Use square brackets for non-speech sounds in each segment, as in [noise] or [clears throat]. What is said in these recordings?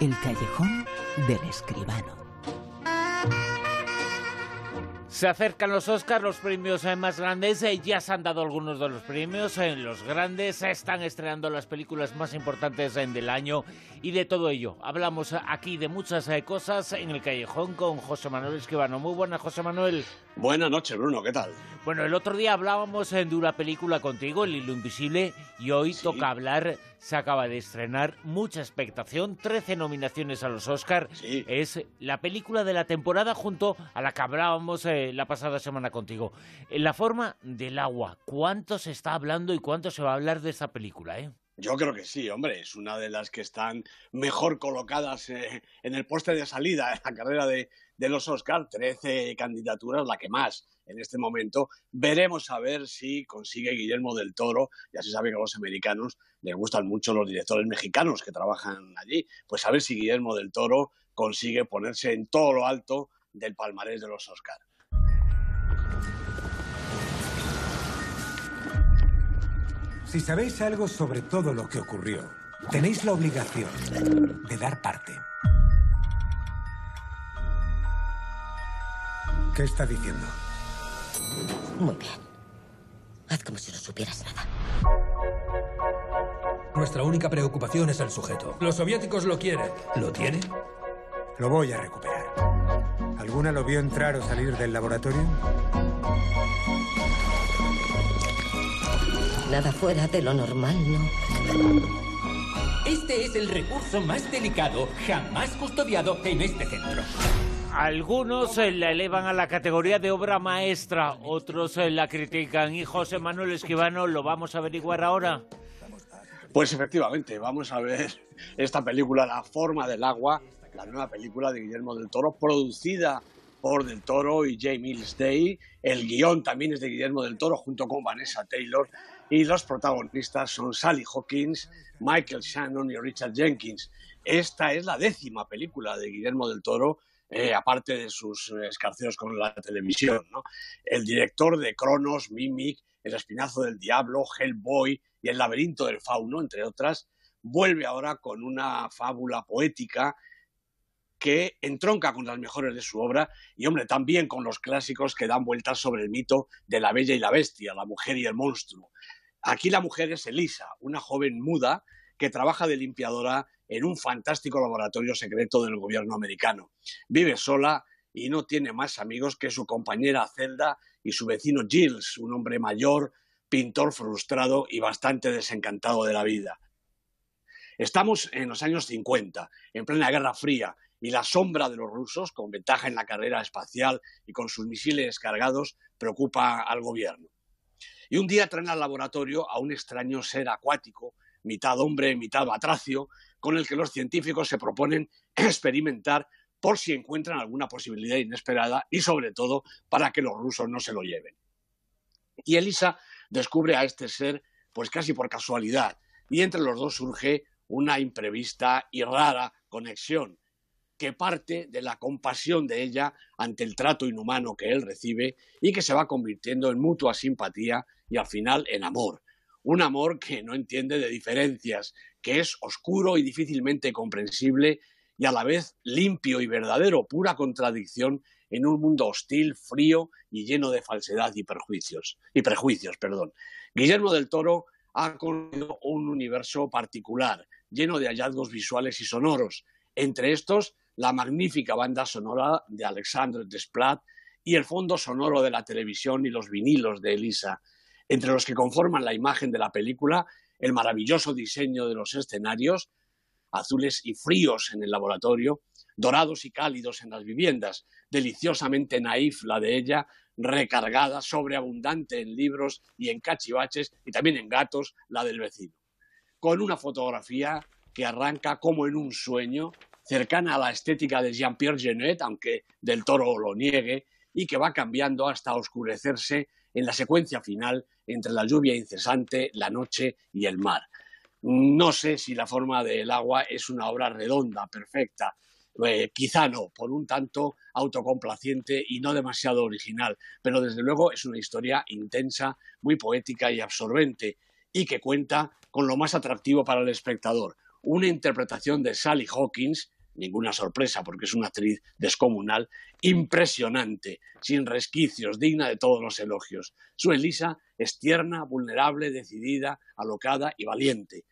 El callejón del escribano. Se acercan los Oscars, los premios eh, más grandes. Eh, ya se han dado algunos de los premios. En los grandes se están estrenando las películas más importantes eh, del año. Y de todo ello hablamos aquí de muchas cosas en el callejón con José Manuel Esquivano. Muy buenas, José Manuel. Buenas noches, Bruno. ¿Qué tal? Bueno, el otro día hablábamos de una película contigo, El Hilo Invisible. Y hoy toca hablar se acaba de estrenar, mucha expectación, 13 nominaciones a los Oscars. Es la película de la temporada junto a la que hablábamos eh, la pasada semana contigo. En la forma del agua, ¿cuánto se está hablando y cuánto se va a hablar de esta película? Eh? Yo creo que sí, hombre, es una de las que están mejor colocadas eh, en el poste de salida en la carrera de, de los Oscars, 13 candidaturas, la que más en este momento. Veremos a ver si consigue Guillermo del Toro, ya se sabe que a los americanos les gustan mucho los directores mexicanos que trabajan allí, pues a ver si Guillermo del Toro consigue ponerse en todo lo alto del palmarés de los Oscars. Si sabéis algo sobre todo lo que ocurrió, tenéis la obligación de dar parte. ¿Qué está diciendo? Muy bien. Haz como si no supieras nada. Nuestra única preocupación es el sujeto. Los soviéticos lo quieren. ¿Lo tienen? Lo voy a recuperar. ¿Alguna lo vio entrar o salir del laboratorio? Nada fuera de lo normal, ¿no? Este es el recurso más delicado jamás custodiado en este centro. Algunos eh, la elevan a la categoría de obra maestra, otros eh, la critican. Y José Manuel Esquivano, ¿lo vamos a averiguar ahora? Pues efectivamente, vamos a ver esta película, La forma del agua, la nueva película de Guillermo del Toro, producida por Del Toro y Jamie Mills Day. El guion también es de Guillermo del Toro junto con Vanessa Taylor y los protagonistas son Sally Hawkins, Michael Shannon y Richard Jenkins. Esta es la décima película de Guillermo del Toro eh, aparte de sus escarceos con la televisión. El director de Cronos, Mimic, El Espinazo del Diablo, Hellboy y El Laberinto del Fauno, entre otras, vuelve ahora con una fábula poética que entronca con las mejores de su obra y, hombre, también con los clásicos que dan vueltas sobre el mito de la bella y la bestia, la mujer y el monstruo. Aquí la mujer es Elisa, una joven muda que trabaja de limpiadora en un fantástico laboratorio secreto del gobierno americano. Vive sola y no tiene más amigos que su compañera Zelda y su vecino Giles, un hombre mayor, pintor frustrado y bastante desencantado de la vida. Estamos en los años 50, en plena Guerra Fría, y la sombra de los rusos, con ventaja en la carrera espacial y con sus misiles cargados, preocupa al gobierno. Y un día traen al laboratorio a un extraño ser acuático mitad hombre, mitad batracio, con el que los científicos se proponen [clears throat] experimentar por si encuentran alguna posibilidad inesperada y sobre todo para que los rusos no se lo lleven. Y Elisa descubre a este ser pues casi por casualidad y entre los dos surge una imprevista y rara conexión que parte de la compasión de ella ante el trato inhumano que él recibe y que se va convirtiendo en mutua simpatía y al final en amor, un amor que no entiende de diferencias, que es oscuro y difícilmente comprensible y a la vez limpio y verdadero, pura contradicción en un mundo hostil, frío y lleno de falsedad y perjuicios. Y prejuicios, perdón. Guillermo del Toro ha construido un universo particular, lleno de hallazgos visuales y sonoros. Entre estos, la magnífica banda sonora de Alexandre Desplat y el fondo sonoro de la televisión y los vinilos de Elisa entre los que conforman la imagen de la película, el maravilloso diseño de los escenarios, azules y fríos en el laboratorio, dorados y cálidos en las viviendas, deliciosamente naif la de ella, recargada, sobreabundante en libros y en cachivaches y también en gatos la del vecino, con una fotografía que arranca como en un sueño, cercana a la estética de Jean-Pierre Genet, aunque del toro lo niegue, y que va cambiando hasta oscurecerse en la secuencia final entre la lluvia incesante, la noche y el mar. No sé si la forma del agua es una obra redonda, perfecta. Eh, quizá no, por un tanto autocomplaciente y no demasiado original, pero desde luego es una historia intensa, muy poética y absorbente, y que cuenta con lo más atractivo para el espectador, una interpretación de Sally Hawkins, ninguna sorpresa porque es una actriz descomunal, impresionante, sin resquicios, digna de todos los elogios. Su Elisa es tierna, vulnerable, decidida, alocada y valiente.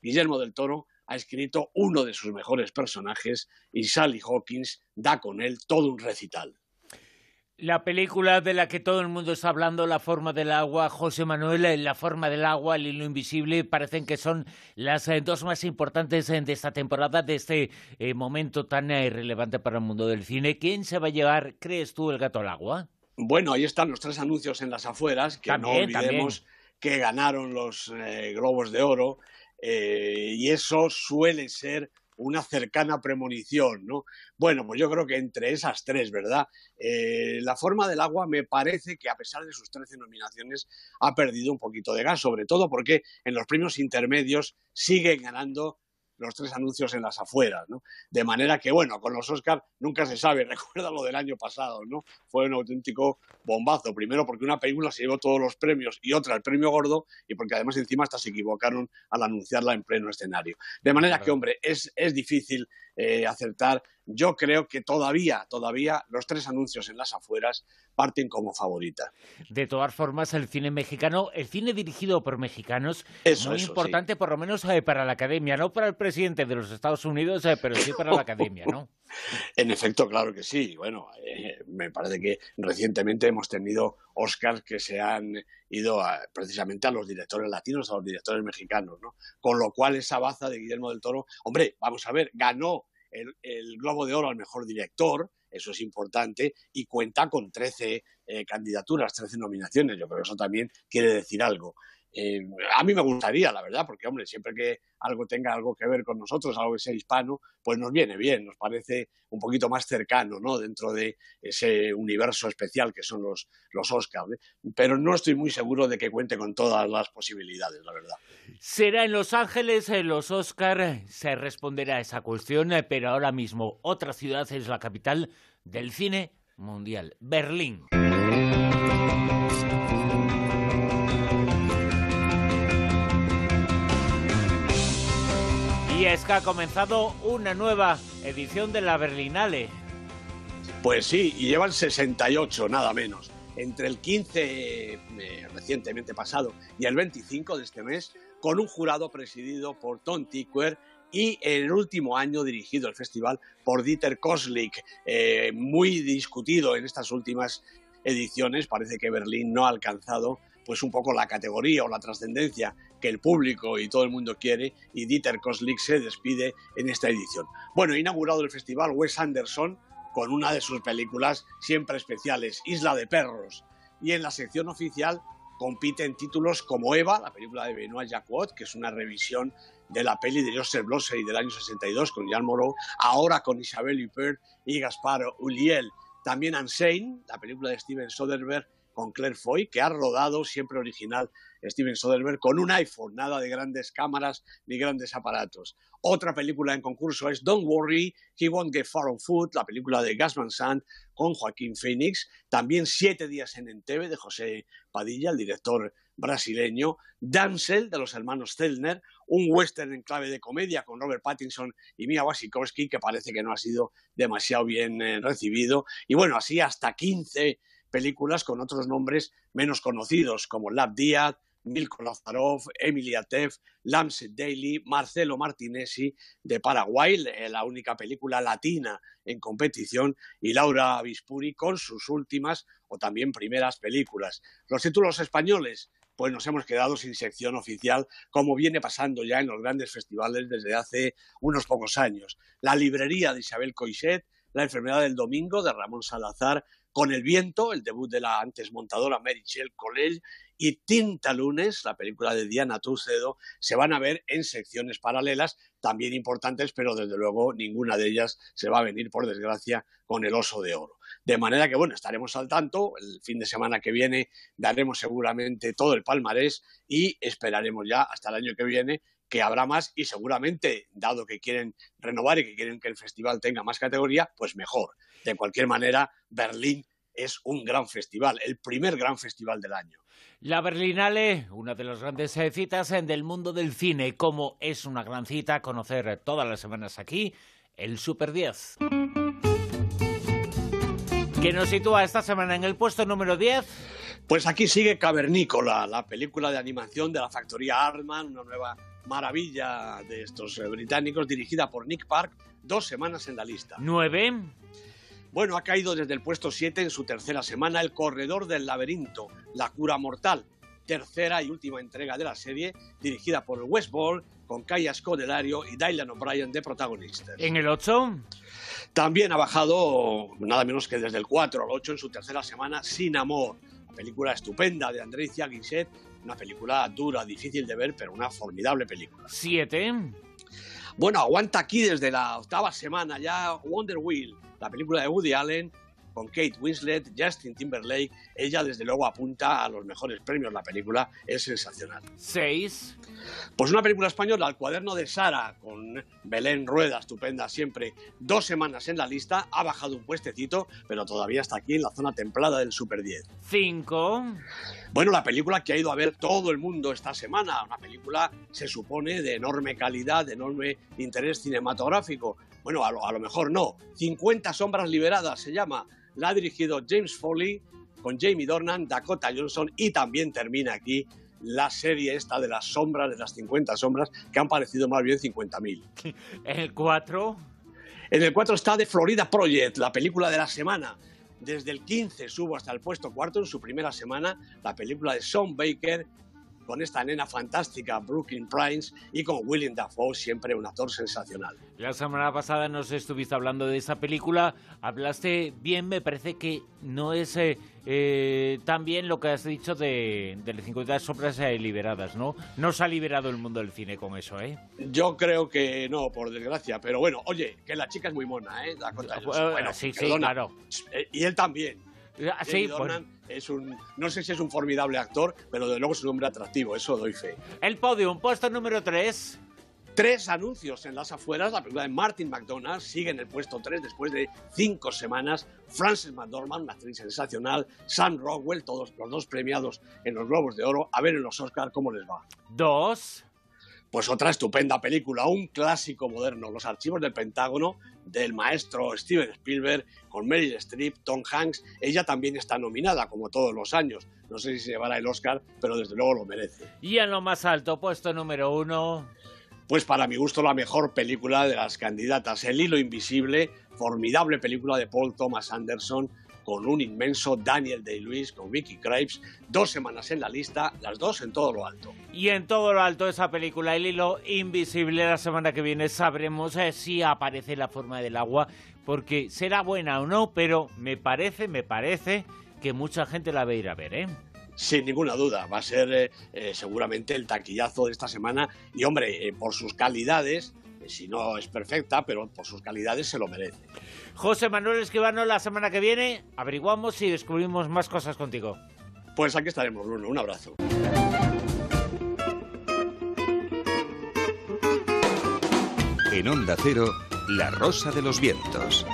Guillermo del Toro ha escrito uno de sus mejores personajes y Sally Hawkins da con él todo un recital. La película de la que todo el mundo está hablando, La forma del agua, José Manuel, La forma del agua, El hilo invisible, parecen que son las eh, dos más importantes eh, de esta temporada, de este eh, momento tan relevante para el mundo del cine. ¿Quién se va a llevar, crees tú, el gato al agua? Bueno, ahí están los tres anuncios en las afueras, que no olvidemos que ganaron los Globos de Oro, y eso suele ser una cercana premonición, ¿no? Bueno, pues yo creo que entre esas tres, ¿verdad? Eh, la forma del agua me parece que a pesar de sus 13 nominaciones ha perdido un poquito de gas, sobre todo porque en los premios intermedios sigue ganando los tres anuncios en las afueras, ¿no? De manera que, bueno, con los Oscars nunca se sabe, [laughs] recuerda lo del año pasado, ¿no? Fue un auténtico bombazo, primero porque una película se llevó todos los premios y otra el premio gordo y porque además encima hasta se equivocaron al anunciarla en pleno escenario. De manera que, hombre, es, es difícil eh, acertar. Yo creo que todavía, todavía los tres anuncios en las afueras parten como favorita. De todas formas, el cine mexicano, el cine dirigido por mexicanos, es muy importante por lo menos eh, para la academia, no para el presidente de los Estados Unidos, eh, pero sí para la [laughs] academia, ¿no? [laughs] en efecto, claro que sí. Bueno, me parece que recientemente hemos tenido Oscars que se han ido precisamente a los directores latinos, a los directores mexicanos, ¿no? Con lo cual esa baza de Guillermo del Toro, hombre, vamos a ver, ganó el, Globo de Oro al mejor director, eso es importante, y cuenta con 13 eh, candidaturas, 13 nominaciones. Yo creo que eso también quiere decir algo. Eh, a mí me gustaría, la verdad, porque, hombre, siempre que algo tenga algo que ver con nosotros, algo que sea hispano, pues nos viene bien, nos parece un poquito más cercano, ¿no? Dentro de ese universo especial que son los, los Oscars. ¿eh? Pero no estoy muy seguro de que cuente con todas las posibilidades, la verdad. Será en Los Ángeles, los Oscars, se responderá a esa cuestión, eh, pero ahora mismo otra ciudad es la capital del cine mundial, Berlín. Es que ha comenzado una nueva edición de la Berlinale. Pues sí, y llevan 68, nada menos. Entre el 15 eh, recientemente pasado y el 25 de este mes, con un jurado presidido por Tom Tickwer y el último año dirigido el festival por Dieter Koslik, eh, muy discutido en estas últimas ediciones. Parece que Berlín no ha alcanzado pues un poco la categoría o la trascendencia que el público y todo el mundo quiere y Dieter Koslik se despide en esta edición. Bueno, inaugurado el festival Wes Anderson con una de sus películas siempre especiales, Isla de Perros, y en la sección oficial compiten títulos como Eva, la película de Benoît Jacquot, que es una revisión de la peli de Joseph Losey del año 62 con Jean Moreau, ahora con Isabelle Huppert y Gaspar Ulliel. También Unsane, la película de Steven Soderbergh con Claire Foy, que ha rodado siempre original Steven Soderbergh con un iPhone, nada de grandes cámaras ni grandes aparatos. Otra película en concurso es Don't Worry, He Won't Get Far on Foot, la película de Gasman Sand con Joaquín Phoenix. También Siete días en Entebbe de José Padilla, el director brasileño. Dancel de los hermanos Zellner, un western en clave de comedia con Robert Pattinson y Mia Wasikowski que parece que no ha sido demasiado bien eh, recibido. Y bueno, así hasta 15 películas con otros nombres menos conocidos, como Lab Díaz, Milko Lazarov, Emilia Teff, Lamset Daily, Marcelo Martinesi de Paraguay, la única película latina en competición, y Laura Bispuri con sus últimas o también primeras películas. Los títulos españoles, pues nos hemos quedado sin sección oficial, como viene pasando ya en los grandes festivales desde hace unos pocos años. La librería de Isabel Coixet, La enfermedad del domingo de Ramón Salazar, con el viento, el debut de la antes montadora Mary Shell College y Tinta Lunes, la película de Diana Tucedo, se van a ver en secciones paralelas, también importantes, pero desde luego ninguna de ellas se va a venir, por desgracia, con el oso de oro. De manera que, bueno, estaremos al tanto. El fin de semana que viene daremos seguramente todo el palmarés y esperaremos ya hasta el año que viene que habrá más y seguramente, dado que quieren renovar y que quieren que el festival tenga más categoría, pues mejor. De cualquier manera, Berlín es un gran festival, el primer gran festival del año. La Berlinale, una de las grandes eh, citas en del mundo del cine, como es una gran cita conocer todas las semanas aquí el Super 10. ¿Qué nos sitúa esta semana en el puesto número 10? Pues aquí sigue Cavernícola, la película de animación de la factoría Artman, una nueva maravilla de estos eh, británicos, dirigida por Nick Park, dos semanas en la lista. ¿Nueve? Bueno, ha caído desde el puesto 7 en su tercera semana El Corredor del Laberinto, La Cura Mortal, tercera y última entrega de la serie, dirigida por Wes Ball, con Kaya Scodelario y Dylan O'Brien de protagonistas. ¿En el 8? También ha bajado nada menos que desde el 4 al 8 en su tercera semana Sin Amor, película estupenda de Andrea Guiset, una película dura, difícil de ver, pero una formidable película. ¿Siete? Bueno, aguanta aquí desde la octava semana ya Wonder Wheel, la película de Woody Allen con Kate Winslet, Justin Timberlake. Ella, desde luego, apunta a los mejores premios. La película es sensacional. ¿Seis? Pues una película española, El cuaderno de Sara, con Belén Rueda, estupenda siempre. Dos semanas en la lista, ha bajado un puestecito, pero todavía está aquí en la zona templada del Super 10. Cinco. Bueno, la película que ha ido a ver todo el mundo esta semana, una película se supone de enorme calidad, de enorme interés cinematográfico. Bueno, a lo, a lo mejor no. 50 sombras liberadas se llama la ha dirigido James Foley con Jamie Dornan, Dakota Johnson y también termina aquí la serie esta de las sombras, de las 50 sombras, que han parecido más bien 50.000. [laughs] ¿En el 4? En el 4 está The Florida Project, la película de la semana. Desde el 15 subo hasta el puesto cuarto en su primera semana, la película de Sean Baker con esta nena fantástica, Brooklyn Prince, y con William Dafoe, siempre un actor sensacional. La semana pasada nos estuviste hablando de esa película, hablaste bien, me parece que no es eh, eh, tan bien lo que has dicho de, de las 50 sombras eh, liberadas, ¿no? No se ha liberado el mundo del cine con eso, ¿eh? Yo creo que no, por desgracia, pero bueno, oye, que la chica es muy mona, ¿eh? bueno, sí, sí, claro. Y él también. Ah, sí, pues es un, no sé si es un formidable actor, pero de luego es un hombre atractivo, eso doy fe. El podium, puesto número 3. Tres anuncios en las afueras. La película de Martin McDonagh sigue en el puesto 3 después de cinco semanas. Frances McDormand, una actriz sensacional. Sam Rockwell, todos los dos premiados en los Globos de Oro. A ver en los Oscars cómo les va. Dos. Pues otra estupenda película, un clásico moderno, Los archivos del Pentágono, del maestro Steven Spielberg, con Meryl Streep, Tom Hanks. Ella también está nominada, como todos los años. No sé si se llevará el Oscar, pero desde luego lo merece. Y en lo más alto, puesto número uno. Pues para mi gusto la mejor película de las candidatas, El hilo invisible, formidable película de Paul Thomas Anderson, con un inmenso Daniel Day-Lewis, con Vicky Krieps, dos semanas en la lista, las dos en todo lo alto. Y en todo lo alto esa película, El hilo invisible, la semana que viene sabremos eh, si aparece la forma del agua, porque será buena o no, pero me parece, me parece que mucha gente la va a ir a ver, ¿eh? Sin ninguna duda, va a ser eh, eh, seguramente el taquillazo de esta semana y hombre, por sus calidades, si no es perfecta, pero por sus calidades se lo merece. José Manuel Esquivano, la semana que viene averiguamos y descubrimos más cosas contigo. Pues aquí estaremos, Bruno. Un abrazo. En Onda Cero, La Rosa de los Vientos.